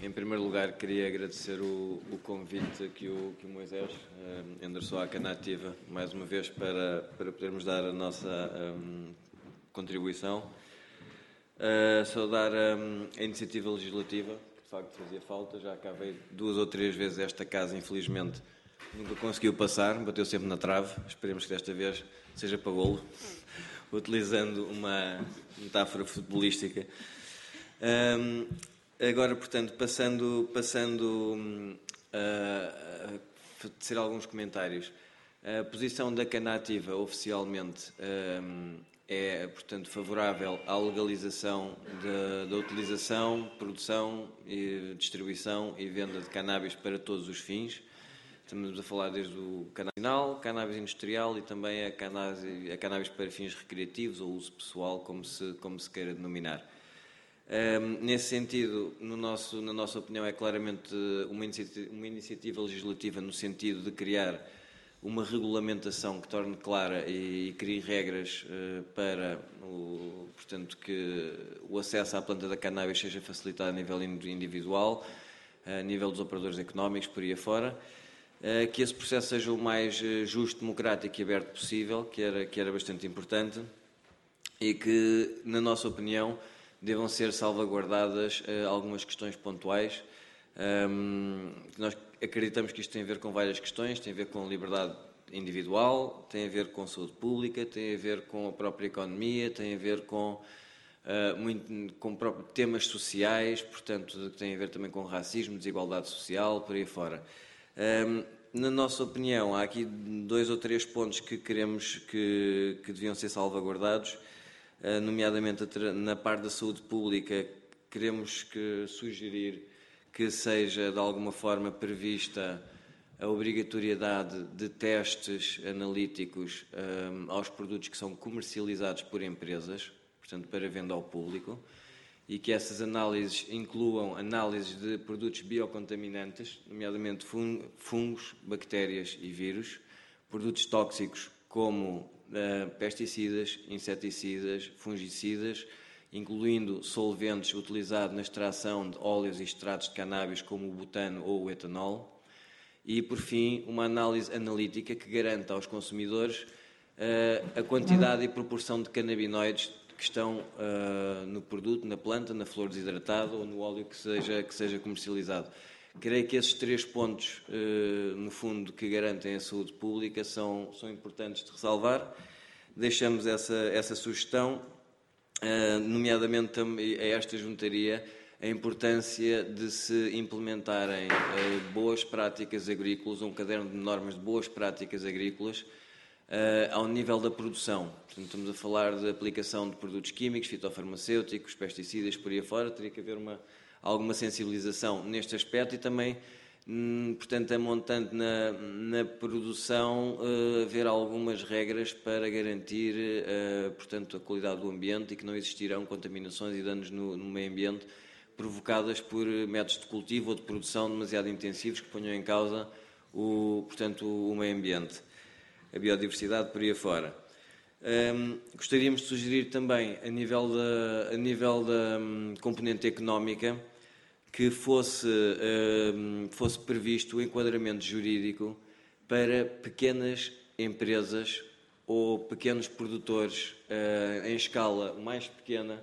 em primeiro lugar, queria agradecer o, o convite que o, que o Moisés uh, endereçou à Canativa, mais uma vez, para, para podermos dar a nossa um, contribuição. Uh, saudar um, a iniciativa legislativa, que de facto fazia falta, já acabei duas ou três vezes esta casa, infelizmente nunca conseguiu passar, bateu sempre na trave, esperemos que desta vez seja para golo, utilizando uma metáfora futebolística. Um, agora, portanto, passando, passando um, a, a alguns comentários. A posição da Canativa, oficialmente, um, é, portanto, favorável à legalização da utilização, produção, e distribuição e venda de cannabis para todos os fins. Estamos a falar desde o cannabis, cannabis industrial e também a cannabis, a cannabis para fins recreativos ou uso pessoal, como se, como se queira denominar. Um, nesse sentido, no nosso, na nossa opinião, é claramente uma iniciativa, uma iniciativa, legislativa no sentido de criar uma regulamentação que torne clara e, e crie regras uh, para o, portanto, que o acesso à planta da cannabis seja facilitado a nível individual, a nível dos operadores económicos, por aí afora. Uh, que esse processo seja o mais uh, justo, democrático e aberto possível, que era, que era bastante importante, e que, na nossa opinião, devam ser salvaguardadas uh, algumas questões pontuais. Nós acreditamos que isto tem a ver com várias questões, tem a ver com liberdade individual, tem a ver com saúde pública, tem a ver com a própria economia, tem a ver com, uh, muito, com temas sociais, portanto, tem a ver também com racismo, desigualdade social, por aí fora. Na nossa opinião, há aqui dois ou três pontos que queremos que, que deviam ser salvaguardados. Eh, nomeadamente na parte da saúde pública, queremos que sugerir que seja de alguma forma prevista a obrigatoriedade de testes analíticos um, eh, aos produtos que são comercializados por empresas, portanto, para venda ao público, e que essas análises incluam análises de produtos biocontaminantes, nomeadamente fungos, bactérias e vírus, produtos tóxicos como pesticidas, inseticidas, fungicidas, incluindo solventes utilizados na extração de óleos e extratos de cannabis, como o butano ou o etanol. E, por fim, uma análise analítica que garanta aos consumidores uh, a quantidade e proporção de canabinoides que estão uh, no produto, na planta, na flor desidratada ou no óleo que seja, que seja comercializado. Creio que esses três pontos, eh, no fundo, que garantem a saúde pública são, são importantes de ressalvar. Deixamos essa, essa sugestão, eh, nomeadamente a esta juntaria, a importância de se implementarem eh, boas práticas agrícolas, um caderno de normas de boas práticas agrícolas, ao nível da produção. Portanto, estamos a falar de aplicação de produtos químicos, fitofarmacêuticos, pesticidas, por aí afora, teria que haver uma alguma sensibilização neste aspecto e também, hum, portanto, a montante na, na produção, uh, haver algumas regras para garantir, uh, portanto, a qualidade do ambiente e que não existirão contaminações e danos no, no meio ambiente provocadas por métodos de cultivo ou de produção demasiado intensivos que ponham em causa o, portanto, o meio ambiente, a biodiversidade por aí afora. Um, gostaríamos de sugerir também, a nível da, a nível da um, componente económica, que fosse, um, fosse previsto o enquadramento jurídico para pequenas empresas ou pequenos produtores uh, em escala mais pequena.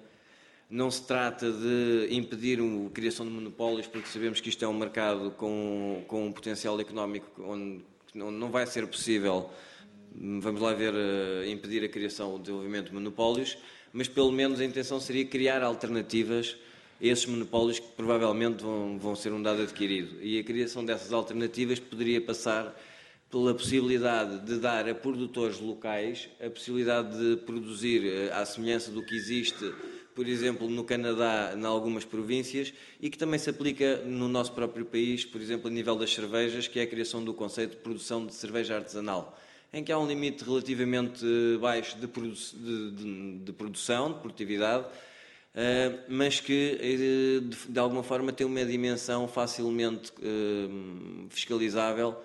Não se trata de impedir a criação de monopólios, porque sabemos que isto é um mercado com, com um potencial económico onde não vai ser possível vamos lá ver, uh, impedir a criação ou desenvolvimento de monopólios, mas pelo menos a intenção seria criar alternativas a esses monopólios que provavelmente vão, vão ser um dado adquirido. E a criação dessas alternativas poderia passar pela possibilidade de dar a produtores locais a possibilidade de produzir uh, à semelhança do que existe, por exemplo, no Canadá, em algumas províncias, e que também se aplica no nosso próprio país, por exemplo, a nível das cervejas, que é a criação do conceito de produção de cerveja artesanal em que há um limite relativamente baixo de, produ de, de, de produção, de produtividade, uh, mas que uh, de, de, alguma forma tem uma dimensão facilmente uh, fiscalizável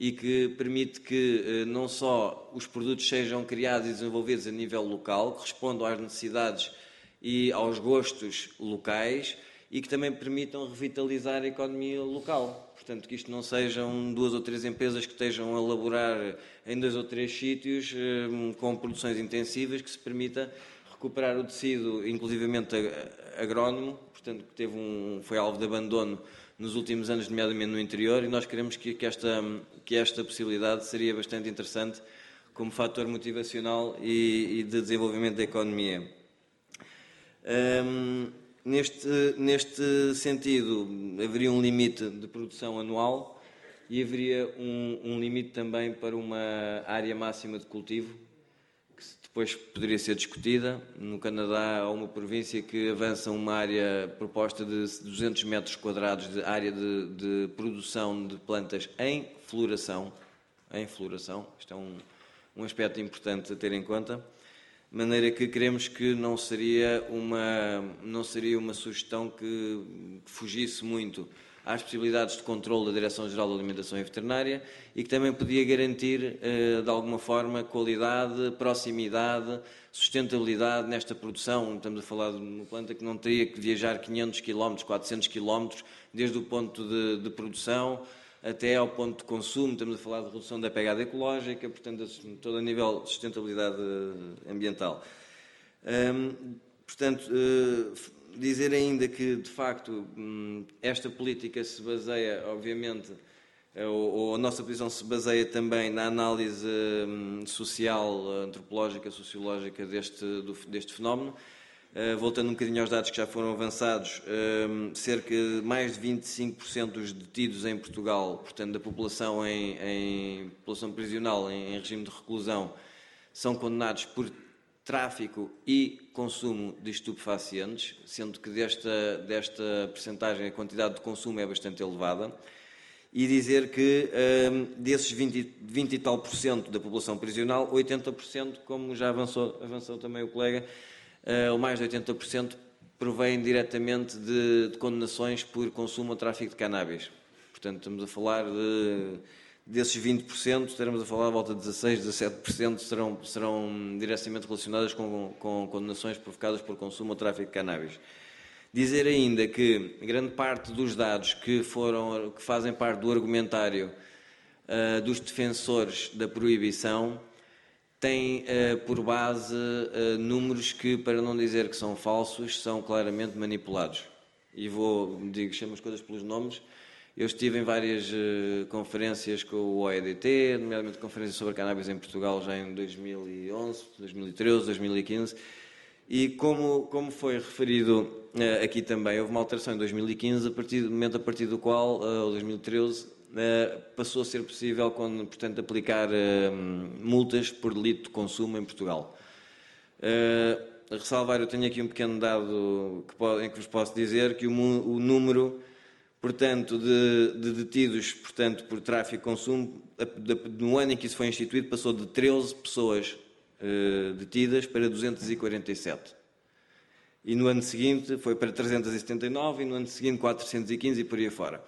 e que permite que não só os produtos sejam criados e desenvolvidos a nível local, que respondam às necessidades e aos gostos locais, e que também permitam revitalizar a economia local. Portanto, que isto não sejam duas ou três empresas que estejam a elaborar em dois ou três sítios hum, com produções intensivas, que se permita recuperar o tecido, inclusivamente agrónomo, portanto, que teve um, foi alvo de abandono nos últimos anos, nomeadamente no interior, e nós queremos que, que, esta, que esta possibilidade seria bastante interessante como fator motivacional e, e de desenvolvimento da economia. Um, neste, neste sentido, haveria um limite de produção anual e haveria um, um limite também para uma área máxima de cultivo, que depois poderia ser discutida. No Canadá há uma província que avança uma área proposta de 200 metros quadrados de área de, de produção de plantas em floração. Em floração, isto é um, um aspecto importante a ter em conta de maneira que queremos que não seria uma, não seria uma sugestão que fugisse muito às possibilidades de controle da Direção-Geral da Alimentação e Veterinária e que também podia garantir, eh, de alguma forma, qualidade, proximidade, sustentabilidade nesta produção. Estamos a falar de uma planta que não teria que viajar 500 km, 400 km, desde o ponto de, de produção até ao ponto de consumo, estamos a falar de redução da pegada ecológica, portanto, todo a nível de sustentabilidade eh, ambiental. Hum, portanto, uh, dizer ainda que, de facto, hum, esta política se baseia, obviamente, eh, ou, a nossa posição se baseia também na análise hum, social, antropológica, sociológica deste, deste fenómeno, voltando um bocadinho aos dados que já foram avançados, uh, cerca de mais de 25% dos detidos em Portugal, portanto, da população em, em população prisional em, em, regime de reclusão, são condenados por tráfico e consumo de estupefacientes, sendo que desta, desta percentagem a quantidade de consumo é bastante elevada. E dizer que uh, desses 20, 20 e tal por cento da população prisional, 80%, como já avançou, avançou também o colega, o mais de 80% provém diretamente de, de, condenações por consumo ou tráfico de cannabis. Portanto, estamos a falar de, desses 20%, estaremos a falar de volta de 16, 17% serão, serão diretamente relacionadas com, com condenações provocadas por consumo ou tráfico de cannabis. Dizer ainda que grande parte dos dados que, foram, que fazem parte do argumentário uh, dos defensores da proibição tem uh, por base uh, números que, para não dizer que são falsos, são claramente manipulados. E vou, digo, chamo as coisas pelos nomes. Eu estive em várias uh, conferências com o OEDT, nomeadamente conferências sobre cannabis em Portugal já em 2011, 2013, 2015. E como, como foi referido aqui também, houve uma alteração em 2015, a partir do momento a partir do qual, ou 2013, eh, passou a ser possível, quando, portanto, aplicar eh, multas por delito de consumo em Portugal. A ressalvar, eu tenho aqui um pequeno dado que em que vos posso dizer que o, o número, portanto, de, de, detidos, portanto, por tráfico e consumo, no ano em que isso foi instituído, passou de 13 pessoas detidas para 247. E no ano seguinte foi para 379 e no ano seguinte 415 e por aí fora.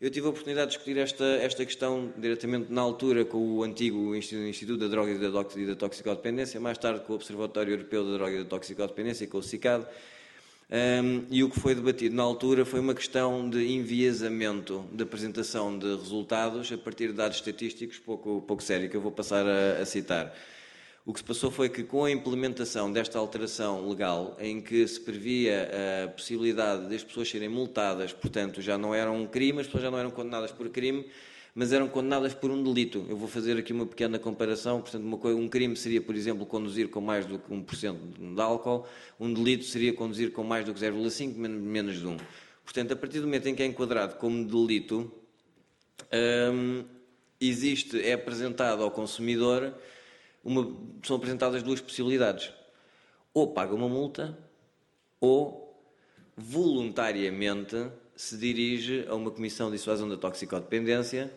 Eu tive a oportunidade de discutir esta, esta questão diretamente na altura com o antigo Instituto da Droga e da Toxicodependência, mais tarde com o Observatório Europeu da Droga e da Toxicodependência, com o CICAD. Um, e o que foi debatido na altura foi uma questão de enviesamento de apresentação de resultados a partir de dados estatísticos pouco, pouco que eu vou passar a, a citar. O que se passou foi que, com a implementação desta alteração legal, em que se previa a possibilidade de as pessoas serem multadas, portanto, já não eram um crime, as pessoas já não eram condenadas por crime, mas eram condenadas por um delito. Eu vou fazer aqui uma pequena comparação. Portanto, uma coisa, um crime seria, por exemplo, conduzir com mais do que 1% de álcool, um delito seria conduzir com mais do que 0,5, menos de 1. Portanto, a partir do momento em que é enquadrado como delito, hum, existe, é apresentado ao consumidor uma, são apresentadas duas possibilidades. Ou paga uma multa, ou voluntariamente se dirige a uma comissão de dissuasão da toxicodependência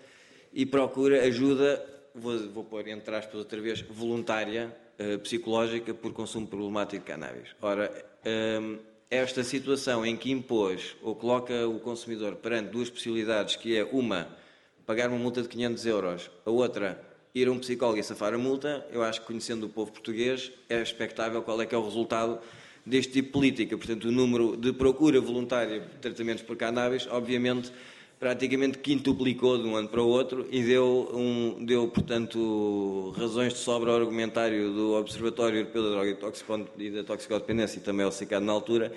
e procura ajuda, vou, vou pôr entre aspas outra vez, voluntária, uh, psicológica por consumo problemático de cannabis. Ora, ehm, esta situação em que impôs ou coloca o consumidor perante duas possibilidades, que é uma, pagar uma multa de 500 euros, a outra, ir a um psicólogo e safar a multa, eu acho que conhecendo o povo português é expectável qual é que é o resultado deste tipo de política. Portanto, o número de procura voluntária de tratamentos por cannabis, obviamente, praticamente quintuplicou de um ano para o outro e deu, um, deu portanto, razões de sobra ao argumentário do Observatório Europeu da Droga e da Toxicodependência e também ao CICAD na altura,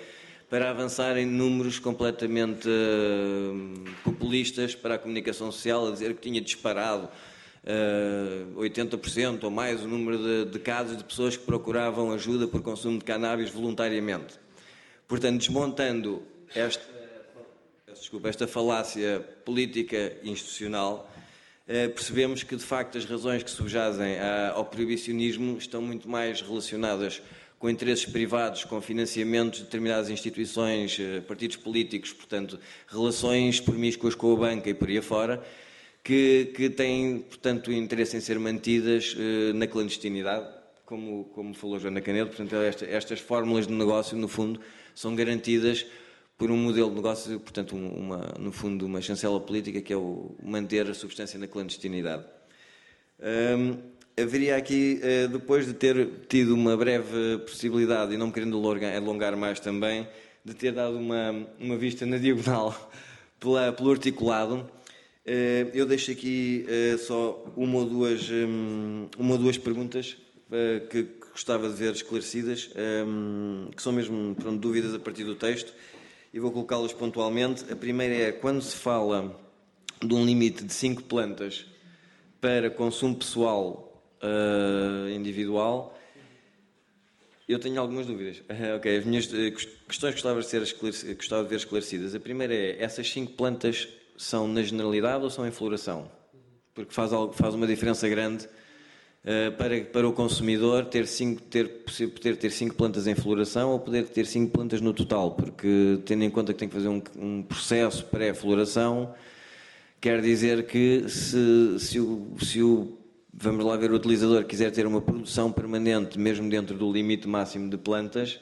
para avançar em números completamente uh, populistas para a comunicação social, a dizer que tinha disparado uh, eh, 80% ou mais o número de, de casos de pessoas que procuravam ajuda por consumo de cannabis voluntariamente. Portanto, desmontando esta desculpa, esta falácia política e institucional, eh, percebemos que, de facto, as razões que subjazem ao proibicionismo estão muito mais relacionadas com interesses privados, com financiamentos de determinadas instituições, eh, partidos políticos, portanto, relações promíscuas com a banca e por aí afora, que, que têm, portanto, interesse em ser mantidas eh, na clandestinidade, como, como falou Joana Canedo. Portanto, esta, estas fórmulas de negócio, no fundo, são garantidas por um modelo de negócio, portanto, uma, no fundo, uma chancela política que é o manter a substância na clandestinidade. Um, haveria aqui, uh, depois de ter tido uma breve possibilidade, e não me querendo alongar mais também, de ter dado uma, uma vista na diagonal pela, pelo articulado, eu deixo aqui uh, só uma ou duas, um, uma ou duas perguntas que, que, gostava de ver esclarecidas, um, que são mesmo pronto, dúvidas a partir do texto e vou colocá-las pontualmente. A primeira é quando se fala de um limite de 5 plantas para consumo pessoal individual, eu tenho algumas dúvidas. ok, as minhas eh, questões gostava de, ser gostava de ver esclarecidas. A primeira é: essas 5 plantas são na generalidade ou são em floração? Porque faz, algo, faz uma diferença grande eh, para, para o consumidor ter cinco, ter, poder ter cinco plantas em floração ou poder ter cinco plantas no total, porque tendo em conta que tem que fazer um, um processo pré-floração, quer dizer que se, se, o, se o, vamos lá ver, o utilizador quiser ter uma produção permanente, mesmo dentro do limite máximo de plantas,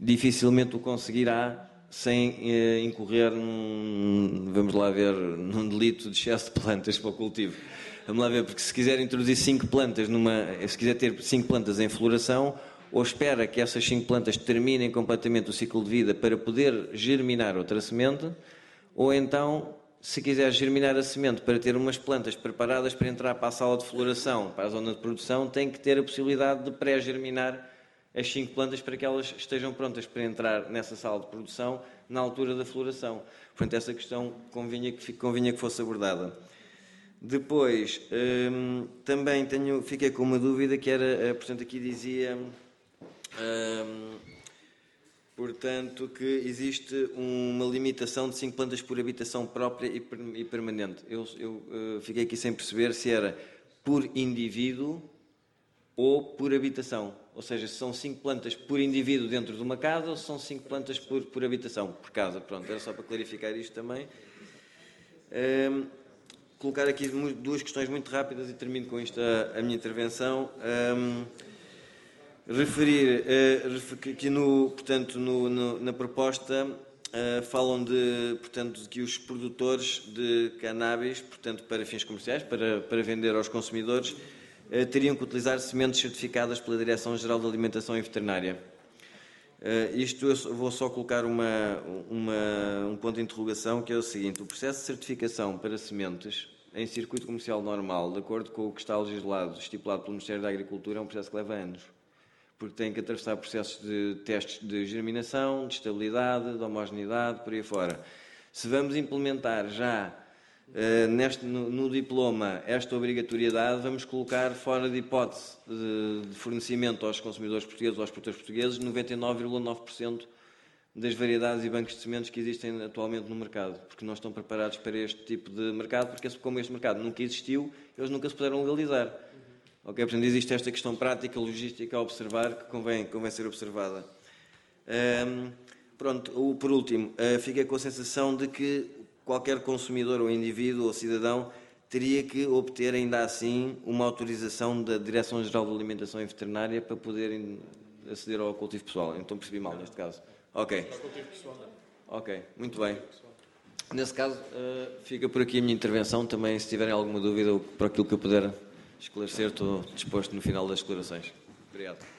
dificilmente o conseguirá sem eh, incorrer num, vamos lá ver, num delito de excesso de plantas para o cultivo. Vamos lá ver, porque se quiser introduzir cinco plantas numa. Se quiser ter cinco plantas em floração, ou espera que essas cinco plantas terminem completamente o ciclo de vida para poder germinar outra semente, ou então, se quiser germinar a semente para ter umas plantas preparadas para entrar para a sala de floração, para a zona de produção, tem que ter a possibilidade de pré-germinar as cinco plantas para que elas estejam prontas para entrar nessa sala de produção na altura da floração. Portanto, essa questão convinha que, convinha que fosse abordada. Depois, hum, também tenho, fiquei com uma dúvida que era, eh, portanto, aqui dizia, hum, portanto, que existe uma limitação de 5 plantas por habitação própria e, permanente. Eu, eu uh, fiquei aqui sem perceber se era por indivíduo ou por habitação. Ou seja, se são 5 plantas por indivíduo dentro de uma casa ou se são 5 plantas por, por habitação, por casa. Pronto, era só para clarificar isto também. Um, colocar aqui duas questões muito rápidas e termino com isto a, a minha intervenção. Um, referir uh, que no, portanto, no, no, na proposta uh, falam de, portanto, de que os produtores de cannabis, portanto, para fins comerciais, para, para vender aos consumidores, teriam que utilizar sementes certificadas pela Direção-Geral de Alimentação e Veterinária. Uh, isto eu vou só colocar uma, uma, um ponto de interrogação que é o seguinte: o processo de certificação para sementes em circuito comercial normal, de acordo com o que está legislado, estipulado pelo Ministério da Agricultura, é um processo que leva anos. Porque tem que atravessar processos de testes de germinação, de estabilidade, de homogeneidade, por aí fora. Se vamos implementar já Uh, neste, no, no, diploma esta obrigatoriedade, vamos colocar fora de hipótese de, de fornecimento aos consumidores portugueses, aos produtores portugueses, 99,9% das variedades e bancos de sementes que existem atualmente no mercado, porque não estão preparados para este tipo de mercado, porque como este mercado nunca existiu, eles nunca se puderam legalizar. Uhum. Ok, portanto existe esta questão prática, logística a observar, que convém, convém ser observada. Um, pronto, por último, uh, fiquei com a sensação de que qualquer consumidor ou indivíduo ou cidadão teria que obter ainda assim uma autorização da Direção-Geral de Alimentação e Veterinária para poder aceder ao cultivo pessoal. Então percebi mal neste caso. Ok. Ok, muito bem. Nesse caso, uh, fica por aqui a minha intervenção. Também, se tiverem alguma dúvida, para aquilo que eu puder esclarecer, estou disposto no final das declarações. Obrigado.